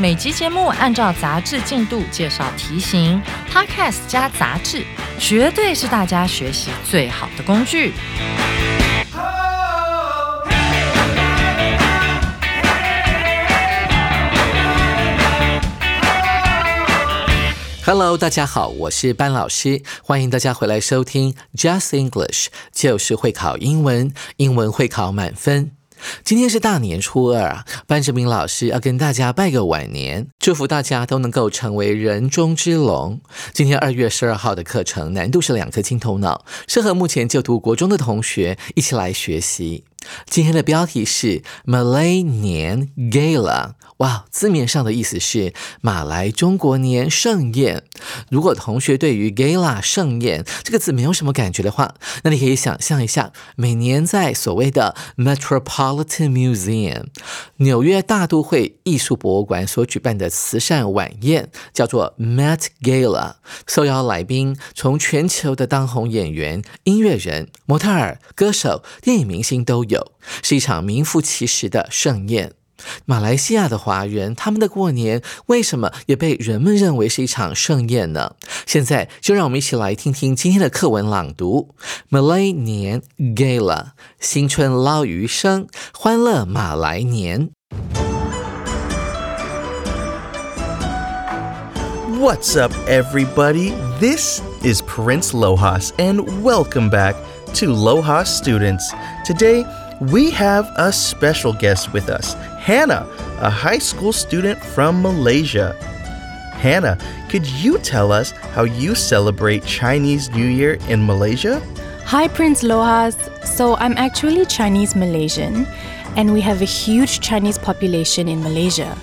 每集节目按照杂志进度介绍题型，Podcast 加杂志，绝对是大家学习最好的工具。Hello，大家好，我是班老师，欢迎大家回来收听 Just English，就是会考英文，英文会考满分。今天是大年初二啊，班志明老师要跟大家拜个晚年，祝福大家都能够成为人中之龙。今天二月十二号的课程难度是两颗金头脑，适合目前就读国中的同学一起来学习。今天的标题是 Malay 年 Gala，哇，字面上的意思是马来中国年盛宴。如果同学对于 Gala 盛宴这个字没有什么感觉的话，那你可以想象一下，每年在所谓的 Metropolitan Museum 纽约大都会艺术博物馆所举办的慈善晚宴，叫做 Met Gala，受邀来宾从全球的当红演员、音乐人、模特儿、歌手、电影明星都有。有是一场名副其实的盛宴。马来西亚的华人，他们的过年为什么也被人们认为是一场盛宴呢？现在就让我们一起来听听今天的课文朗读：Malay 年 Gala，新春捞鱼生，欢乐马来年。What's up, everybody? This is Prince Lohas, and welcome back to Lohas Students. Today, we have a special guest with us, Hannah, a high school student from Malaysia. Hannah, could you tell us how you celebrate Chinese New Year in Malaysia? Hi, Prince Lohas. So, I'm actually Chinese Malaysian, and we have a huge Chinese population in Malaysia.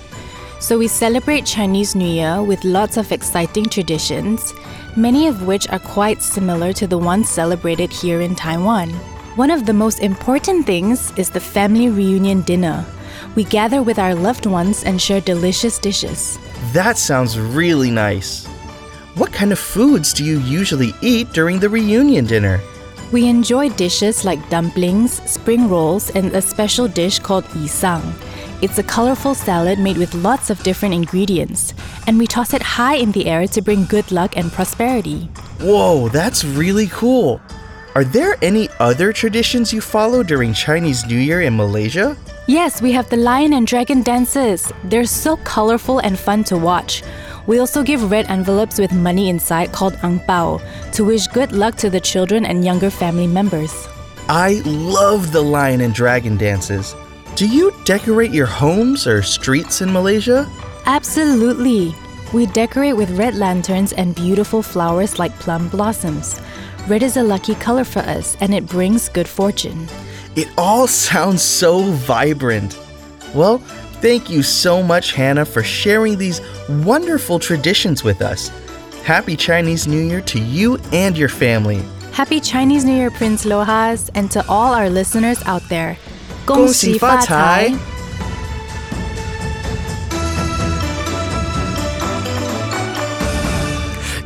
So, we celebrate Chinese New Year with lots of exciting traditions, many of which are quite similar to the ones celebrated here in Taiwan. One of the most important things is the family reunion dinner. We gather with our loved ones and share delicious dishes. That sounds really nice. What kind of foods do you usually eat during the reunion dinner? We enjoy dishes like dumplings, spring rolls, and a special dish called isang. It's a colorful salad made with lots of different ingredients, and we toss it high in the air to bring good luck and prosperity. Whoa, that's really cool. Are there any other traditions you follow during Chinese New Year in Malaysia? Yes, we have the lion and dragon dances. They're so colorful and fun to watch. We also give red envelopes with money inside called ang pao to wish good luck to the children and younger family members. I love the lion and dragon dances. Do you decorate your homes or streets in Malaysia? Absolutely. We decorate with red lanterns and beautiful flowers like plum blossoms. Red is a lucky color for us and it brings good fortune. It all sounds so vibrant. Well, thank you so much, Hannah, for sharing these wonderful traditions with us. Happy Chinese New Year to you and your family. Happy Chinese New Year, Prince Lohas, and to all our listeners out there. 恭喜发财！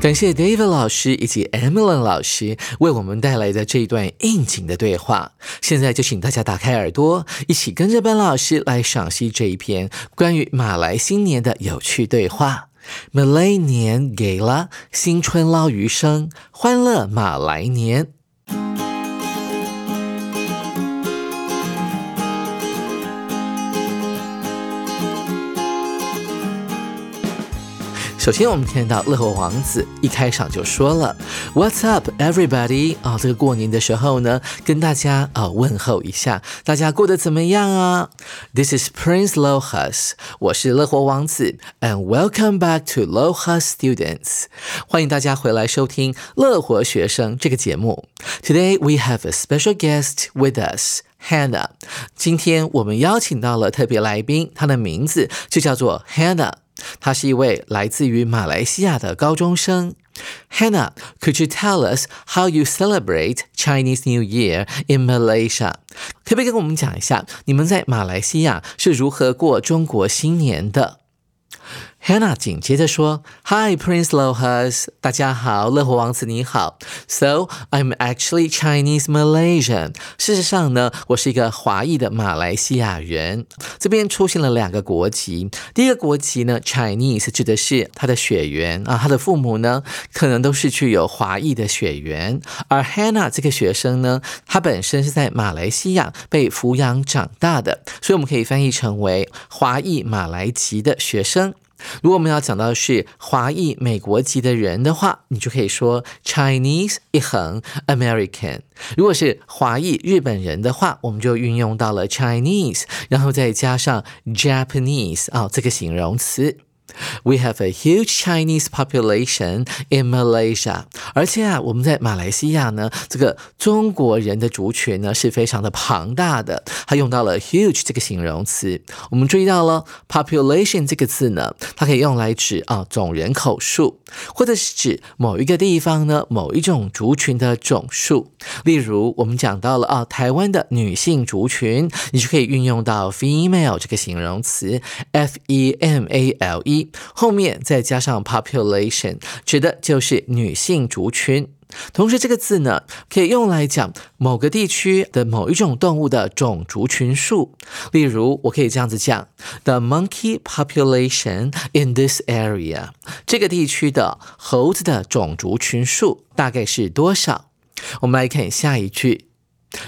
感谢 David 老师以及 Emily 老师为我们带来的这一段应景的对话。现在就请大家打开耳朵，一起跟着班老师来赏析这一篇关于马来新年的有趣对话。Malay 年给了新春捞鱼生，欢乐马来年。首先，我们听到乐活王子一开场就说了 "What's up, everybody？" 啊，这个过年的时候呢，跟大家啊问候一下，大家过得怎么样啊？This is Prince Lohas，我是乐活王子，and welcome back to Lohas Students，欢迎大家回来收听乐活学生这个节目。Today we have a special guest with us。Hannah，今天我们邀请到了特别来宾，她的名字就叫做 Hannah。 他是一位来自于马来西亚的高中生。Hannah, could you tell us how you celebrate Chinese New Year in Malaysia？可不可以跟我们讲一下你们在马来西亚是如何过中国新年的？Hannah 紧接着说：“Hi, Prince Lohas，大家好，乐活王子你好。So I'm actually Chinese Malaysian。事实上呢，我是一个华裔的马来西亚人。这边出现了两个国籍，第一个国籍呢，Chinese 指的是他的血缘啊，他的父母呢可能都是具有华裔的血缘。而 Hannah 这个学生呢，他本身是在马来西亚被抚养长大的，所以我们可以翻译成为华裔马来籍的学生。”如果我们要讲到是华裔美国籍的人的话，你就可以说 Chinese 一横 American。如果是华裔日本人的话，我们就运用到了 Chinese，然后再加上 Japanese 啊这个形容词。We have a huge Chinese population in Malaysia。而且啊，我们在马来西亚呢，这个中国人的族群呢是非常的庞大的。它用到了 huge 这个形容词。我们注意到了 population 这个字呢，它可以用来指啊总人口数，或者是指某一个地方呢某一种族群的总数。例如，我们讲到了啊台湾的女性族群，你就可以运用到 female 这个形容词，f e m a l e。后面再加上 population，指的就是女性族群。同时，这个字呢，可以用来讲某个地区的某一种动物的种族群数。例如，我可以这样子讲：The monkey population in this area，这个地区的猴子的种族群数大概是多少？我们来看下一句。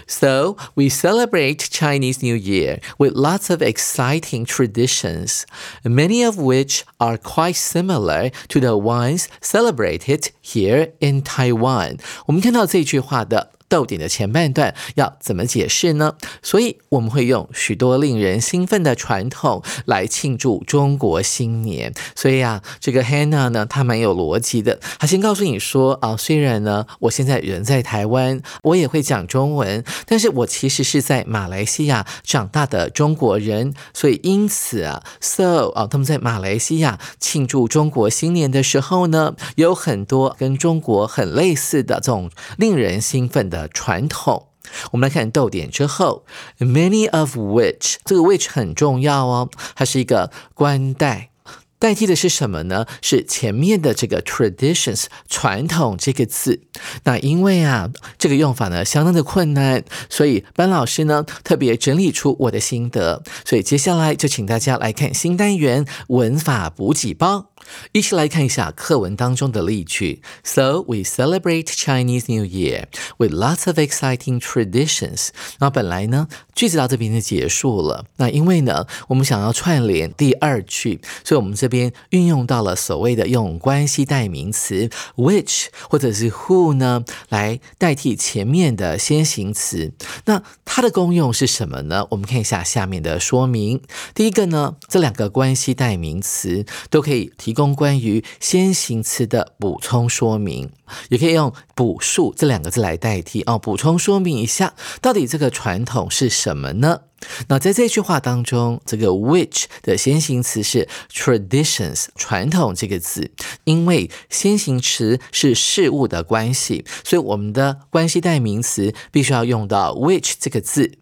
So, we celebrate Chinese New Year with lots of exciting traditions, many of which are quite similar to the ones celebrated here in Taiwan. 我们看到这句话的 逗点的前半段要怎么解释呢？所以我们会用许多令人兴奋的传统来庆祝中国新年。所以啊，这个 Hannah 呢，她蛮有逻辑的。她先告诉你说啊，虽然呢，我现在人在台湾，我也会讲中文，但是我其实是在马来西亚长大的中国人。所以因此啊，So 啊，他们在马来西亚庆祝中国新年的时候呢，有很多跟中国很类似的这种令人兴奋的。的传统，我们来看逗点之后，many of which 这个 which 很重要哦，它是一个关代。代替的是什么呢？是前面的这个 traditions 传统这个字。那因为啊，这个用法呢相当的困难，所以班老师呢特别整理出我的心得。所以接下来就请大家来看新单元文法补给包，一起来看一下课文当中的例句。So we celebrate Chinese New Year with lots of exciting traditions。那本来呢句子到这边就结束了。那因为呢我们想要串联第二句，所以我们这。边运用到了所谓的用关系代名词 which 或者是 who 呢，来代替前面的先行词。那它的功用是什么呢？我们看一下下面的说明。第一个呢，这两个关系代名词都可以提供关于先行词的补充说明，也可以用补述这两个字来代替哦，补充说明一下到底这个传统是什么呢？那在这句话当中，这个 which 的先行词是 traditions 传统这个字，因为先行词是事物的关系，所以我们的关系代名词必须要用到 which 这个字。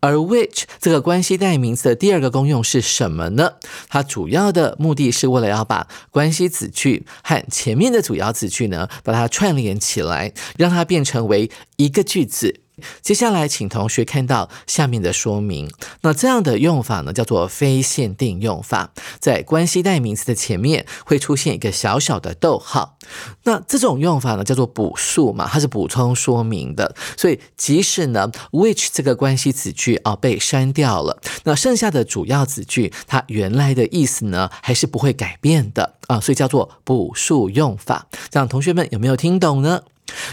而 which 这个关系代名词的第二个功用是什么呢？它主要的目的是为了要把关系子句和前面的主要子句呢，把它串联起来，让它变成为一个句子。接下来，请同学看到下面的说明。那这样的用法呢，叫做非限定用法，在关系代名词的前面会出现一个小小的逗号。那这种用法呢，叫做补述嘛，它是补充说明的。所以，即使呢，which 这个关系子句啊被删掉了，那剩下的主要子句它原来的意思呢，还是不会改变的啊。所以叫做补述用法。这样，同学们有没有听懂呢？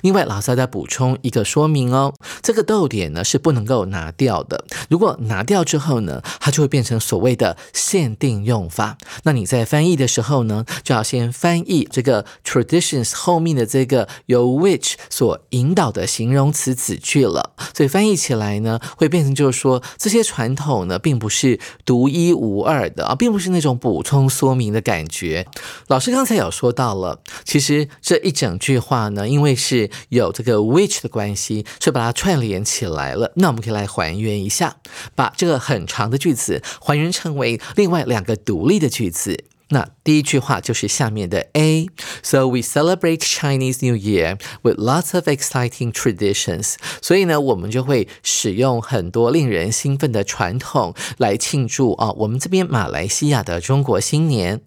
另外，老师再补充一个说明哦，这个逗点呢是不能够拿掉的。如果拿掉之后呢，它就会变成所谓的限定用法。那你在翻译的时候呢，就要先翻译这个 traditions 后面的这个由 which 所引导的形容词子句了。所以翻译起来呢，会变成就是说这些传统呢，并不是独一无二的啊，并不是那种补充说明的感觉。老师刚才有说到了，其实这一整句话呢，因为是有这个 which 的关系，所以把它串联起来了。那我们可以来还原一下，把这个很长的句子还原成为另外两个独立的句子。那第一句话就是下面的 A。So we celebrate Chinese New Year with lots of exciting traditions。所以呢，我们就会使用很多令人兴奋的传统来庆祝啊，我们这边马来西亚的中国新年。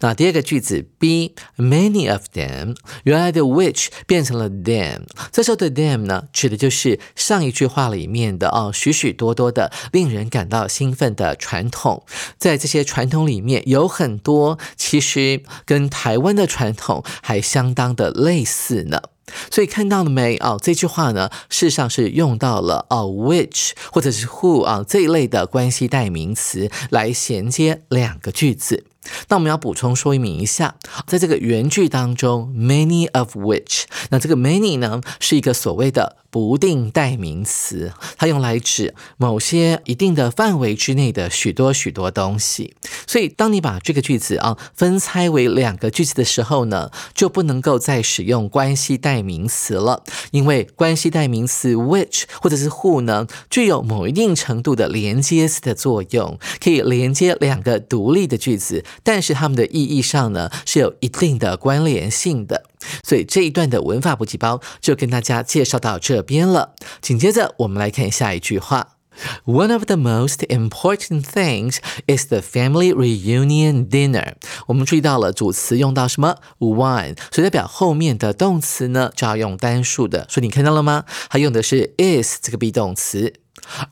那第二个句子 B many of them，原来的 which 变成了 them，这时候的 them 呢，指的就是上一句话里面的哦，许许多多的令人感到兴奋的传统，在这些传统里面有很多其实跟台湾的传统还相当的类似呢。所以看到了没？哦，这句话呢，事实上是用到了哦，which 或者是 who 啊这一类的关系代名词来衔接两个句子。那我们要补充说明一下，在这个原句当中，many of which，那这个 many 呢是一个所谓的不定代名词，它用来指某些一定的范围之内的许多许多东西。所以，当你把这个句子啊分拆为两个句子的时候呢，就不能够再使用关系代名词了，因为关系代名词 which 或者是 who 呢，具有某一定程度的连接词的作用，可以连接两个独立的句子。但是它们的意义上呢是有一定的关联性的，所以这一段的文法补给包就跟大家介绍到这边了。紧接着我们来看下一句话：One of the most important things is the family reunion dinner。我们注意到了主词用到什么 one，所以代表后面的动词呢就要用单数的。所以你看到了吗？它用的是 is 这个 be 动词。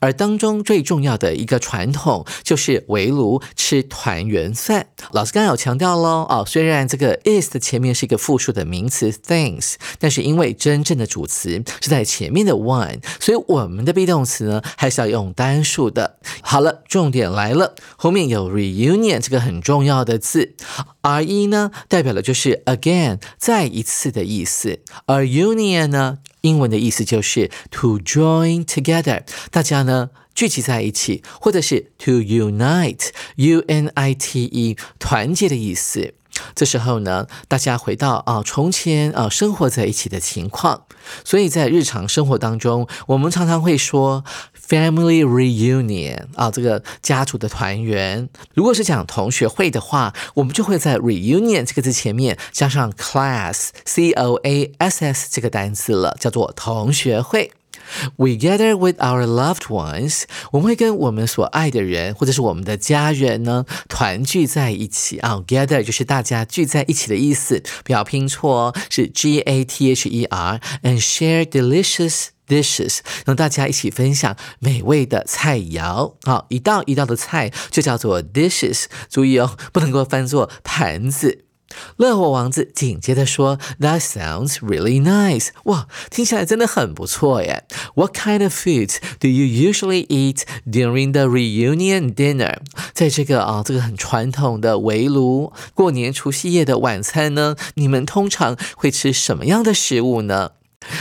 而当中最重要的一个传统就是围炉吃团圆饭。老师刚有强调喽，哦，虽然这个 is 的前面是一个复数的名词 things，但是因为真正的主词是在前面的 one，所以我们的 be 动词呢还是要用单数的。好了，重点来了，后面有 reunion 这个很重要的字，r e 呢代表的就是 again 再一次的意思，而 union 呢。英文的意思就是 to join together，大家呢聚集在一起，或者是 to unite，u n i t e，团结的意思。这时候呢，大家回到啊从前啊生活在一起的情况。所以在日常生活当中，我们常常会说 family reunion 啊，这个家族的团圆。如果是讲同学会的话，我们就会在 reunion 这个字前面加上 class c o a s s 这个单词了，叫做同学会。We gather with our loved ones，我们会跟我们所爱的人或者是我们的家人呢团聚在一起啊。Gather 就是大家聚在一起的意思，不要拼错哦，是 G A T H E R，and share delicious dishes，让大家一起分享美味的菜肴。好，一道一道的菜就叫做 dishes，注意哦，不能够翻作盘子。乐活王子紧接着说：“That sounds really nice。哇，听起来真的很不错耶。What kind of foods do you usually eat during the reunion dinner？在这个啊，这个很传统的围炉过年除夕夜的晚餐呢，你们通常会吃什么样的食物呢？”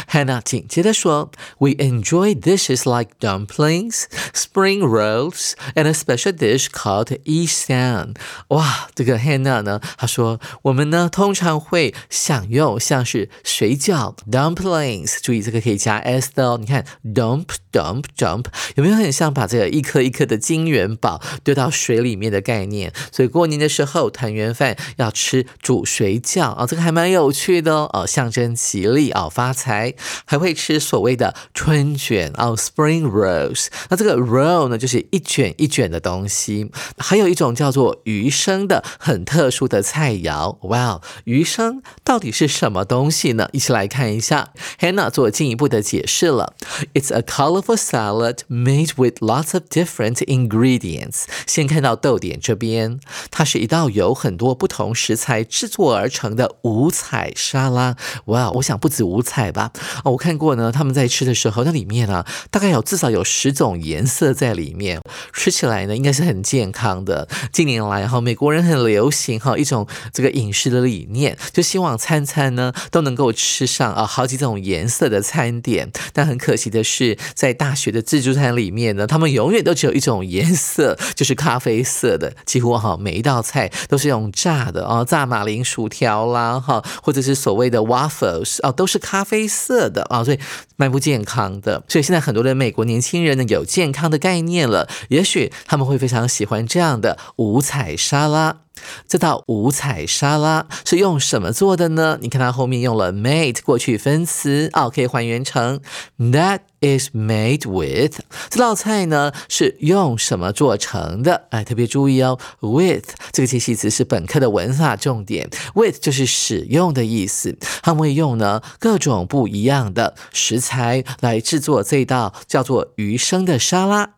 Hannah 紧接着说：“We enjoy dishes like dumplings, spring rolls, and a special dish called yixian。”哇，这个 Hannah 呢，她说我们呢通常会享用像是水饺 dumplings，注意这个可以加 s 的哦。你看 dump dump dump 有没有很像把这个一颗一颗的金元宝丢到水里面的概念？所以过年的时候团圆饭要吃煮水饺啊，这个还蛮有趣的哦，象征吉利啊，发财。还还会吃所谓的春卷哦，spring rolls。那这个 roll 呢，就是一卷一卷的东西。还有一种叫做鱼生的很特殊的菜肴。哇，鱼生到底是什么东西呢？一起来看一下。Hannah 做进一步的解释了。It's a colorful salad made with lots of different ingredients。先看到逗点这边，它是一道由很多不同食材制作而成的五彩沙拉。哇，我想不止五彩。吧？哦，我看过呢，他们在吃的时候，那里面呢，大概有至少有十种颜色在里面，吃起来呢，应该是很健康的。近年来哈，美国人很流行哈一种这个饮食的理念，就希望餐餐呢都能够吃上啊好几种颜色的餐点。但很可惜的是，在大学的自助餐里面呢，他们永远都只有一种颜色，就是咖啡色的。几乎哈每一道菜都是用炸的啊，炸马铃薯条啦哈，或者是所谓的 waffles 啊，都是咖啡色的啊，所以蛮不健康的。所以现在很多的美国年轻人呢有健康的概念了，也许他们会非常喜欢这样的五彩沙拉。这道五彩沙拉是用什么做的呢？你看它后面用了 made 过去分词哦，可以还原成 that is made with。这道菜呢是用什么做成的？哎，特别注意哦，with 这个介系词是本课的文法重点，with 就是使用的意思。他们会用呢各种不一样的食材来制作这道叫做鱼生的沙拉。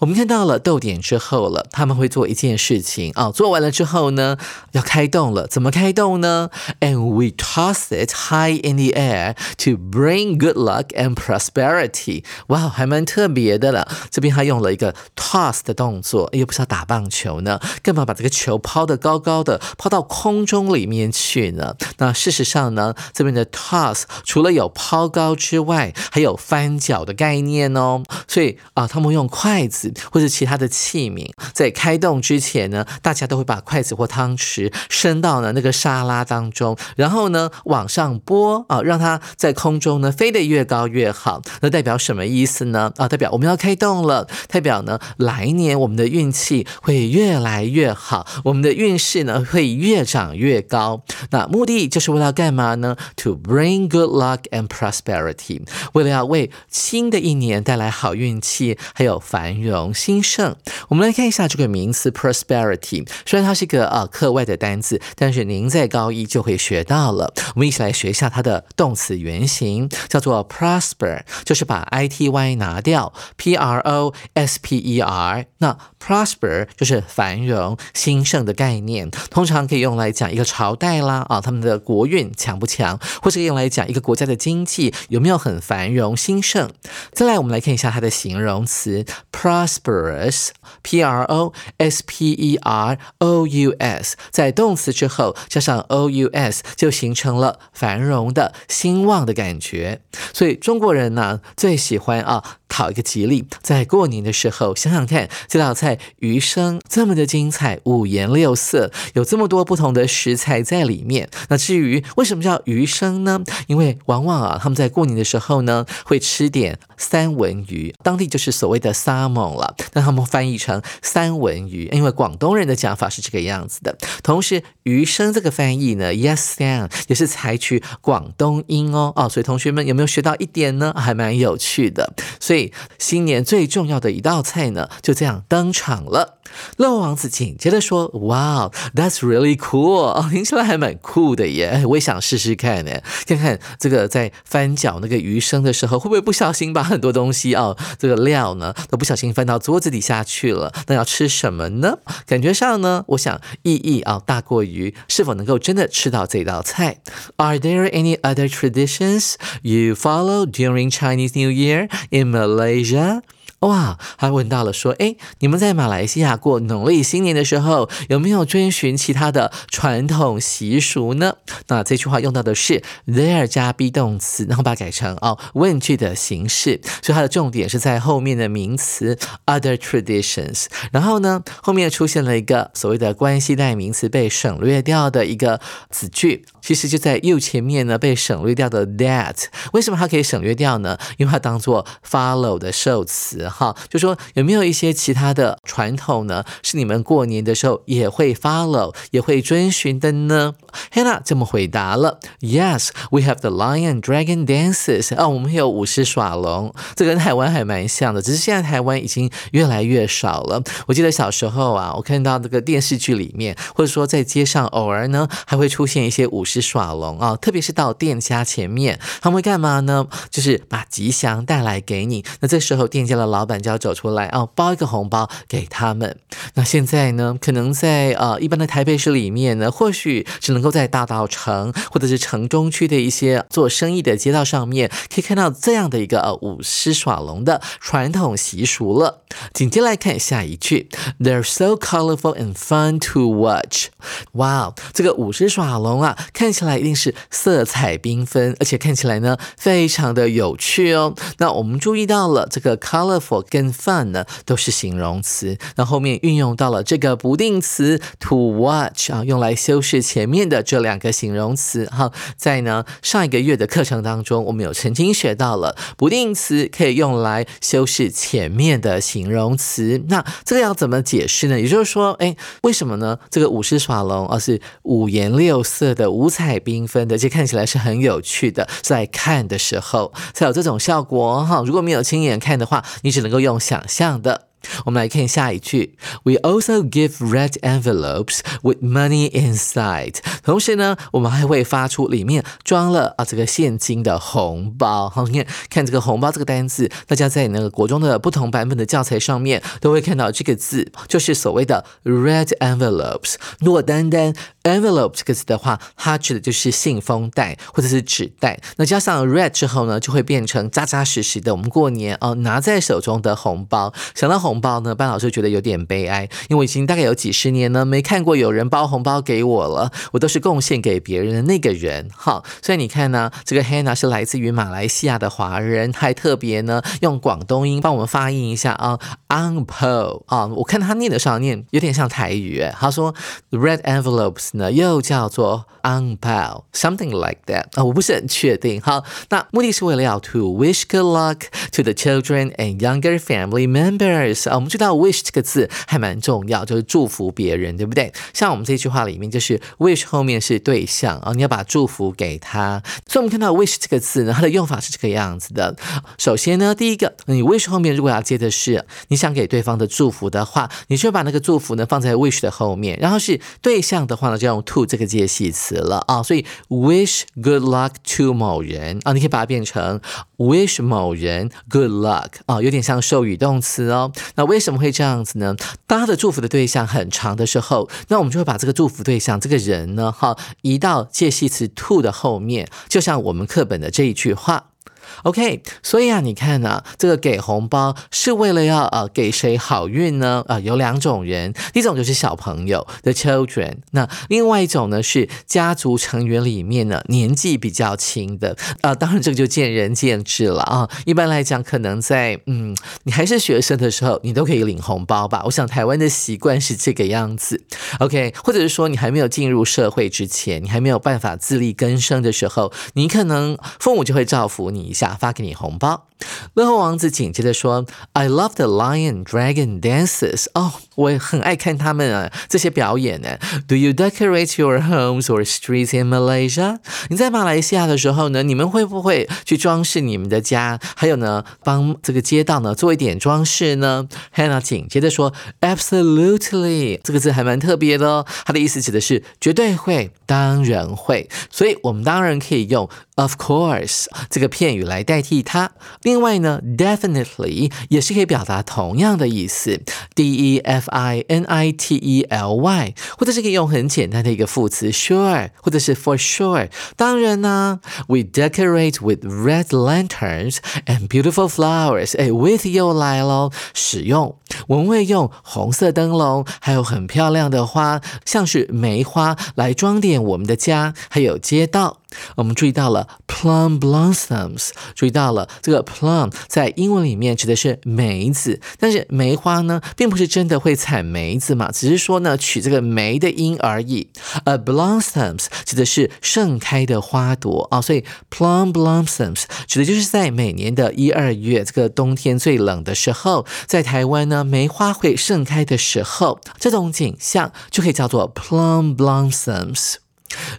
我们看到了逗点之后了，他们会做一件事情哦，做完了之后呢，要开动了。怎么开动呢？And we toss it high in the air to bring good luck and prosperity。哇，还蛮特别的了。这边他用了一个 toss 的动作，又不是要打棒球呢，干嘛把这个球抛得高高的，抛到空中里面去呢？那事实上呢，这边的 toss 除了有抛高之外，还有翻脚的概念哦。所以啊，他们用快。筷子或者其他的器皿，在开动之前呢，大家都会把筷子或汤匙伸到呢那个沙拉当中，然后呢往上拨啊，让它在空中呢飞得越高越好。那代表什么意思呢？啊，代表我们要开动了，代表呢来年我们的运气会越来越好，我们的运势呢会越长越高。那目的就是为了干嘛呢？To bring good luck and prosperity，为了要为新的一年带来好运气，还有繁。繁荣兴盛，我们来看一下这个名词 prosperity。虽然它是一个呃课外的单词，但是您在高一就会学到了。我们一起来学一下它的动词原形，叫做 prosper，就是把 i t y 拿掉，p r o s p e r。那 prosper 就是繁荣兴盛的概念，通常可以用来讲一个朝代啦啊，他们的国运强不强，或是用来讲一个国家的经济有没有很繁荣兴盛。再来，我们来看一下它的形容词。Prosperous, p r o s p e r o u s，在动词之后加上 o u s，就形成了繁荣的、兴旺的感觉。所以中国人呢，最喜欢啊。讨一个吉利，在过年的时候，想想看，这道菜鱼生这么的精彩，五颜六色，有这么多不同的食材在里面。那至于为什么叫鱼生呢？因为往往啊，他们在过年的时候呢，会吃点三文鱼，当地就是所谓的 salmon 了，那他们翻译成三文鱼，因为广东人的讲法是这个样子的。同时，鱼生这个翻译呢，yes sam 也是采取广东音哦，哦，所以同学们有没有学到一点呢？还蛮有趣的，所以。新年最重要的一道菜呢，就这样登场了。乐王子紧接着说：“Wow, that's really cool！听起来还蛮酷的耶，我也想试试看呢，看看这个在翻搅那个鱼生的时候，会不会不小心把很多东西哦，这个料呢都不小心翻到桌子底下去了？那要吃什么呢？感觉上呢，我想意义啊大过于是否能够真的吃到这道菜。Are there any other traditions you follow during Chinese New Year in Malaysia 哇，还问到了说，哎，你们在马来西亚过农历新年的时候，有没有遵循其他的传统习俗呢？那这句话用到的是 there 加 be 动词，然后把它改成哦问句的形式，所以它的重点是在后面的名词 other traditions。然后呢，后面出现了一个所谓的关系代名词被省略掉的一个子句，其实就在右前面呢被省略掉的 that。为什么它可以省略掉呢？因为它当做 follow 的受词。好，就说有没有一些其他的传统呢？是你们过年的时候也会 follow，也会遵循的呢？Hannah 这么回答了：Yes, we have the lion dragon dances。啊，我们有舞狮耍龙，这跟台湾还蛮像的，只是现在台湾已经越来越少了。我记得小时候啊，我看到这个电视剧里面，或者说在街上，偶尔呢还会出现一些舞狮耍龙啊，特别是到店家前面，他们会干嘛呢？就是把吉祥带来给你。那这时候店家的老板就要走出来啊，包一个红包给他们。那现在呢，可能在呃一般的台北市里面呢，或许只能够在大道城或者是城中区的一些做生意的街道上面，可以看到这样的一个呃舞狮耍龙的传统习俗了。紧接来看下一句，They're so colorful and fun to watch。哇，这个舞狮耍龙啊，看起来一定是色彩缤纷，而且看起来呢非常的有趣哦。那我们注意到了这个 colorful 跟 fun 呢都是形容词，那后面运用到了这个不定词 to watch 啊，用来修饰前面的这两个形容词。哈，在呢上一个月的课程当中，我们有曾经学到了不定词可以用来修饰前面的形容词。那这个要怎么解释呢？也就是说，哎，为什么呢？这个舞狮耍龙而是五颜六色的、五彩缤纷的，这看起来是很有趣的，在看的时候才有这种效果哈。如果没有亲眼看的话，你只能够用想象的。我们来看下一句，We also give red envelopes with money inside。同时呢，我们还会发出里面装了啊这个现金的红包。好，你看看这个红包这个单字，大家在那个国中的不同版本的教材上面都会看到这个字，就是所谓的 red envelopes。如果单单 envelope 这个词的话，它指的就是信封袋或者是纸袋。那加上 red 之后呢，就会变成扎扎实实的我们过年哦拿在手中的红包。想到红。包呢？班老师觉得有点悲哀，因为我已经大概有几十年呢没看过有人包红包给我了，我都是贡献给别人的那个人。好，所以你看呢，这个 Hannah 是来自于马来西亚的华人，还特别呢用广东音帮我们发音一下啊 u n p o 啊，我看他念的时候念有点像台语，他说 Red envelopes 呢又叫做 Angpo，something like that 啊，我不是很确定。好，那目的是为了要 to wish good luck to the children and younger family members。啊，我们知道 wish 这个字还蛮重要，就是祝福别人，对不对？像我们这句话里面，就是 wish 后面是对象啊，你要把祝福给他。所以，我们看到 wish 这个字呢，它的用法是这个样子的。首先呢，第一个，你 wish 后面如果要接的是你想给对方的祝福的话，你就把那个祝福呢放在 wish 的后面，然后是对象的话呢，就用 to 这个介系词了啊。所以 wish good luck to 某人啊，你可以把它变成 wish 某人 good luck 啊，有点像授予动词哦。那为什么会这样子呢？当他的祝福的对象很长的时候，那我们就会把这个祝福对象这个人呢，哈，移到介系词 to 的后面，就像我们课本的这一句话。OK，所以啊，你看呢，这个给红包是为了要呃给谁好运呢？啊，有两种人，一种就是小朋友的 children，那另外一种呢是家族成员里面呢年纪比较轻的啊，当然这个就见仁见智了啊。一般来讲，可能在嗯你还是学生的时候，你都可以领红包吧。我想台湾的习惯是这个样子。OK，或者是说你还没有进入社会之前，你还没有办法自力更生的时候，你可能父母就会照顾你一下。发给你红包。乐后王子紧接着说：“I love the lion dragon dances。”哦，我很爱看他们啊这些表演呢。Do you decorate your homes or streets in Malaysia？你在马来西亚的时候呢，你们会不会去装饰你们的家？还有呢，帮这个街道呢做一点装饰呢？Hannah 紧接着说：“Absolutely。”这个字还蛮特别的哦，它的意思指的是绝对会，当然会。所以我们当然可以用 “of course” 这个片语来代替它。另外呢，definitely 也是可以表达同样的意思，d e f i n i t e l y，或者是可以用很简单的一个副词 sure，或者是 for sure。当然呢，we decorate with red lanterns and beautiful flowers。哎，with 又来喽，使用我们会用红色灯笼，还有很漂亮的花，像是梅花来装点我们的家，还有街道。我们注意到了 plum blossoms，注意到了这个 plum 在英文里面指的是梅子，但是梅花呢，并不是真的会采梅子嘛，只是说呢取这个梅的音而已。而 blossoms 指的是盛开的花朵啊，所以 plum blossoms 指的就是在每年的一二月这个冬天最冷的时候，在台湾呢梅花会盛开的时候，这种景象就可以叫做 plum blossoms。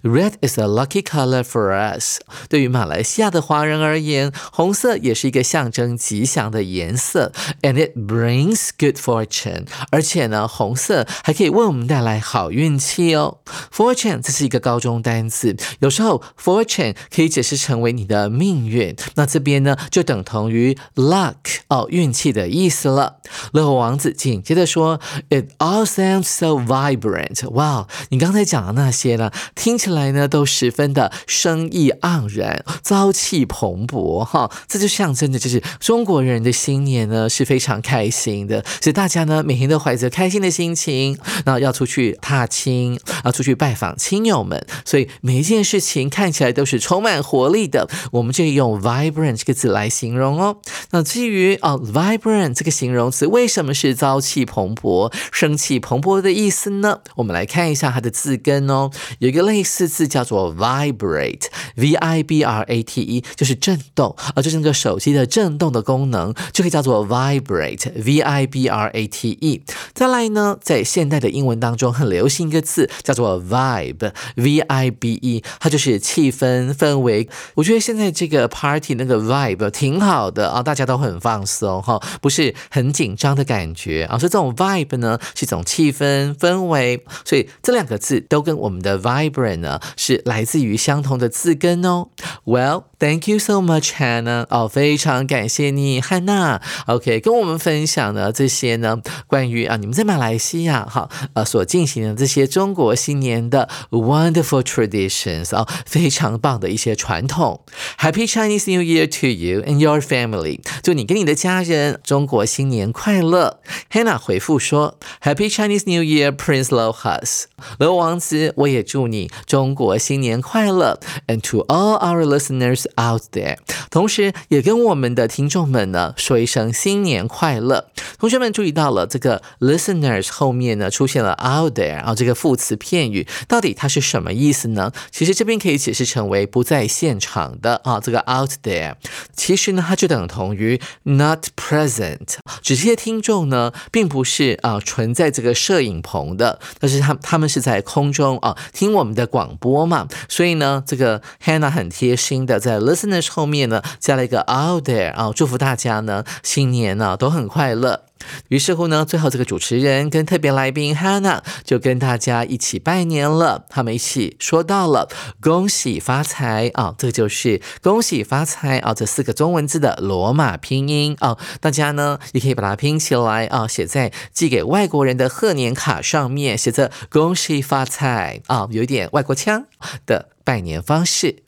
Red is a lucky color for us。对于马来西亚的华人而言，红色也是一个象征吉祥的颜色，and it brings good fortune。而且呢，红色还可以为我们带来好运气哦。Fortune 这是一个高中单词，有时候 fortune 可以解释成为你的命运。那这边呢，就等同于 luck 哦，运气的意思了。乐活王子紧接着说，It all sounds so vibrant。哇，你刚才讲的那些呢？听起来呢都十分的生意盎然、朝气蓬勃哈，这就象征着就是中国人的新年呢是非常开心的，所以大家呢每天都怀着开心的心情，那要出去踏青，要出去拜访亲友们，所以每一件事情看起来都是充满活力的。我们就用 vibrant 这个字来形容哦。那至于啊 vibrant 这个形容词为什么是朝气蓬勃、生气蓬勃的意思呢？我们来看一下它的字根哦，有一个类。似字叫做 vibrate，v i b r a t e，就是震动啊，就是那个手机的震动的功能，就可以叫做 vibrate，v i b r a t e。再来呢，在现代的英文当中很流行一个字叫做 vibe，v i b e，它就是气氛氛围。我觉得现在这个 party 那个 vibe 挺好的啊，大家都很放松哈，不是很紧张的感觉啊，所以这种 vibe 呢是一种气氛氛围，所以这两个字都跟我们的 vibe vibrate。呢是来自于相同的字根哦。Well。Thank you so much, Hannah。哦，非常感谢你，汉娜。OK，跟我们分享的这些呢，关于啊，你们在马来西亚哈呃所进行的这些中国新年的 wonderful traditions 啊，非常棒的一些传统。Happy Chinese New Year to you and your family。祝你跟你的家人中国新年快乐。Hannah 回复说，Happy Chinese New Year, Prince Lohas。罗王子，我也祝你 中国新年快乐。And to all our listeners。Out there，同时也跟我们的听众们呢说一声新年快乐。同学们注意到了这个 listeners 后面呢出现了 out there，然后这个副词片语到底它是什么意思呢？其实这边可以解释成为不在现场的啊，这个 out there，其实呢它就等同于 not present。这些听众呢并不是啊存在这个摄影棚的，但是他他们是在空中啊听我们的广播嘛，所以呢这个 Hannah 很贴心的在。Listeners 后面呢加了一个 out there 啊，祝福大家呢新年呢都很快乐。于是乎呢，最后这个主持人跟特别来宾 Hannah 就跟大家一起拜年了。他们一起说到了“恭喜发财”啊，这就是“恭喜发财”啊这四个中文字的罗马拼音啊。大家呢也可以把它拼起来啊，写在寄给外国人的贺年卡上面，写着“恭喜发财”啊，有一点外国腔的拜年方式。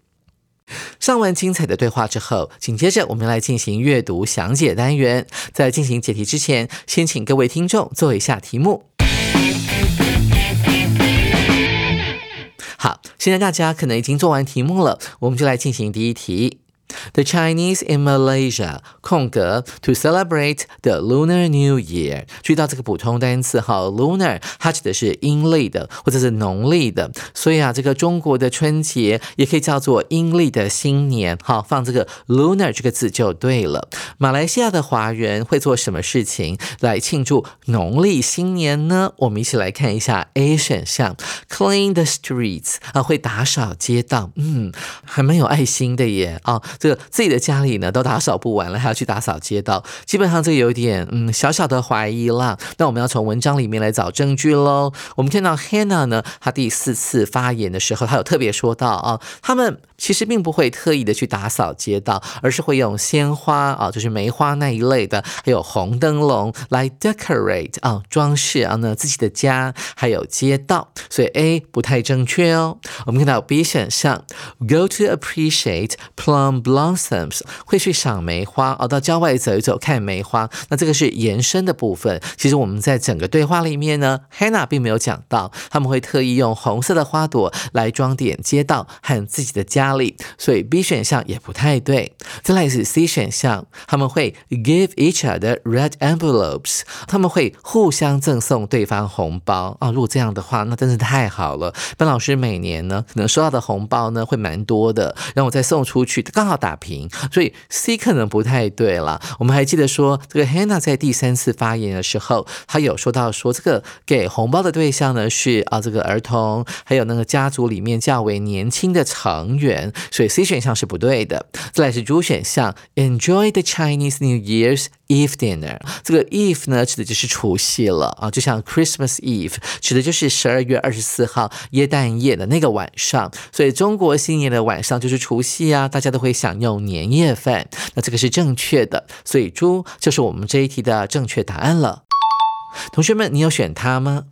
上完精彩的对话之后，紧接着我们来进行阅读详解单元。在进行解题之前，先请各位听众做一下题目。好，现在大家可能已经做完题目了，我们就来进行第一题。The Chinese in Malaysia 空格 to celebrate the Lunar New Year。注意到这个普通单词哈，Lunar 它指的是阴历的或者是农历的，所以啊，这个中国的春节也可以叫做阴历的新年。好，放这个 Lunar 这个字就对了。马来西亚的华人会做什么事情来庆祝农历新年呢？我们一起来看一下 A 选项，Clean the streets 啊，会打扫街道。嗯，还蛮有爱心的耶啊。这个自己的家里呢都打扫不完了，还要去打扫街道，基本上这个有点嗯小小的怀疑啦。那我们要从文章里面来找证据喽。我们看到 Hannah 呢，她第四次发言的时候，她有特别说到啊，他们。其实并不会特意的去打扫街道，而是会用鲜花啊，就是梅花那一类的，还有红灯笼来 decorate 啊，装饰啊呢自己的家，还有街道。所以 A 不太正确哦。我们看到 B 选项，go to appreciate plum blossoms，会去赏梅花哦，到郊外走一走看梅花。那这个是延伸的部分。其实我们在整个对话里面呢，Hannah 并没有讲到，他们会特意用红色的花朵来装点街道和自己的家。压力，所以 B 选项也不太对。再来是 C 选项，他们会 give each other red envelopes，他们会互相赠送对方红包啊。如果这样的话，那真是太好了。班老师每年呢，可能收到的红包呢会蛮多的，然后我再送出去，刚好打平。所以 C 可能不太对了。我们还记得说，这个 Hannah 在第三次发言的时候，他有说到说，这个给红包的对象呢是啊这个儿童，还有那个家族里面较为年轻的成员，所以 C 选项是不对的。再来是 D 选项，Enjoy the Chinese New Year's Eve dinner。这个 Eve 呢指的就是除夕了啊，就像 Christmas Eve 指的就是十二月二十四号耶诞夜的那个晚上，所以中国新年的晚上就是除夕啊，大家都会享用年夜饭。那这个是正确的，所以猪就是我们这一题的正确答案了。同学们，你有选它吗？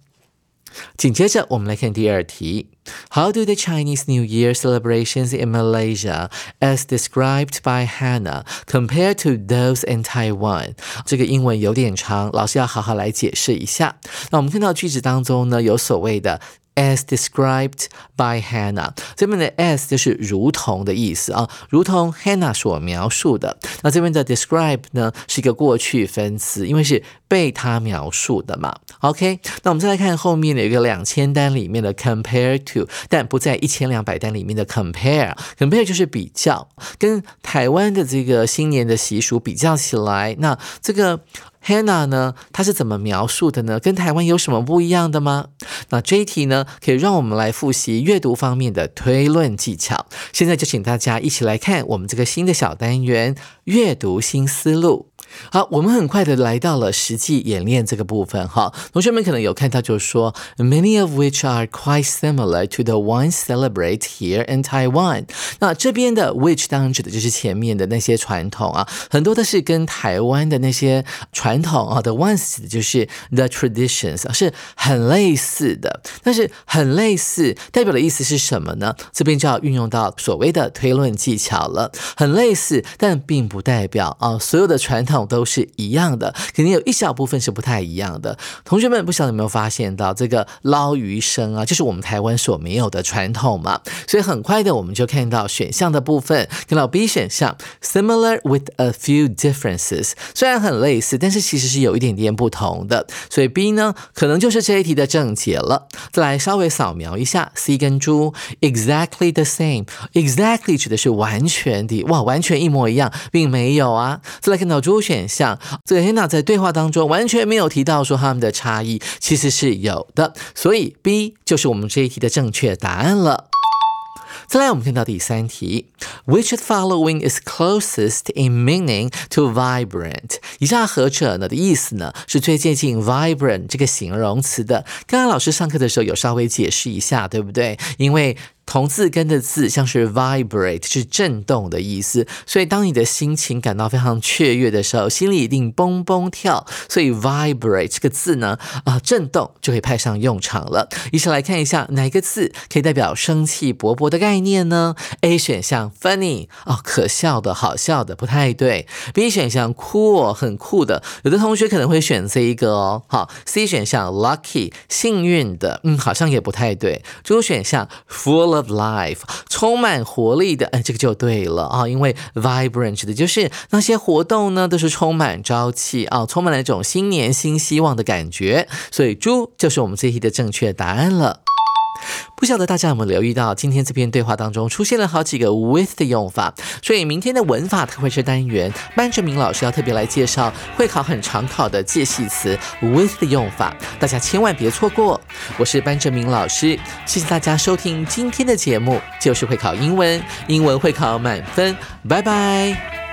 紧接着，我们来看第二题。How do the Chinese New Year celebrations in Malaysia, as described by Hannah, compare to those in Taiwan？这个英文有点长，老师要好好来解释一下。那我们看到句子当中呢，有所谓的。 As described by Hannah，这边的 as 就是如同的意思啊，如同 Hannah 所描述的。那这边的 describe 呢是一个过去分词，因为是被他描述的嘛。OK，那我们再来看后面的一个两千单里面的 compare to，但不在一千两百单里面的 compare，compare 就是比较，跟台湾的这个新年的习俗比较起来，那这个。Hannah 呢，她是怎么描述的呢？跟台湾有什么不一样的吗？那这一题呢，可以让我们来复习阅读方面的推论技巧。现在就请大家一起来看我们这个新的小单元——阅读新思路。好，我们很快的来到了实际演练这个部分哈。同学们可能有看到，就是说，many of which are quite similar to the ones celebrate here in Taiwan。那这边的 which 当然指的就是前面的那些传统啊，很多的是跟台湾的那些传统啊的 ones 指的就是 the traditions 是很类似的。但是很类似代表的意思是什么呢？这边就要运用到所谓的推论技巧了。很类似，但并不代表啊所有的传统。都是一样的，肯定有一小部分是不太一样的。同学们，不晓得有没有发现到这个捞鱼生啊，就是我们台湾所没有的传统嘛？所以很快的，我们就看到选项的部分，看到 B 选项，similar with a few differences，虽然很类似，但是其实是有一点点不同的。所以 B 呢，可能就是这一题的正解了。再来稍微扫描一下 C 跟猪，exactly the same，exactly 指的是完全的，哇，完全一模一样，并没有啊。再来看到猪选。选项，这个 hanna 在对话当中完全没有提到说他们的差异，其实是有的，所以 B 就是我们这一题的正确答案了。再来，我们看到第三题，Which following is closest in meaning to vibrant？以下何者呢的意思呢是最接近 vibrant 这个形容词的？刚刚老师上课的时候有稍微解释一下，对不对？因为同字根的字像是 vibrate，是震动的意思。所以当你的心情感到非常雀跃的时候，心里一定蹦蹦跳。所以 vibrate 这个字呢，啊，震动就可以派上用场了。一起来看一下哪个字可以代表生气勃勃的概念呢？A 选项 funny，哦，可笑的、好笑的，不太对。B 选项 cool，很酷的，有的同学可能会选这一个哦。好，C 选项 lucky，幸运的，嗯，好像也不太对。D 选项 full。Of life，充满活力的，哎，这个就对了啊，因为 vibrant 指的就是那些活动呢，都是充满朝气啊，充满了一种新年新希望的感觉，所以猪就是我们这一题的正确答案了。不晓得大家有没有留意到，今天这篇对话当中出现了好几个 with 的用法，所以明天的文法特会是单元，班哲明老师要特别来介绍会考很常考的介系词 with 的用法，大家千万别错过。我是班哲明老师，谢谢大家收听今天的节目，就是会考英文，英文会考满分，拜拜。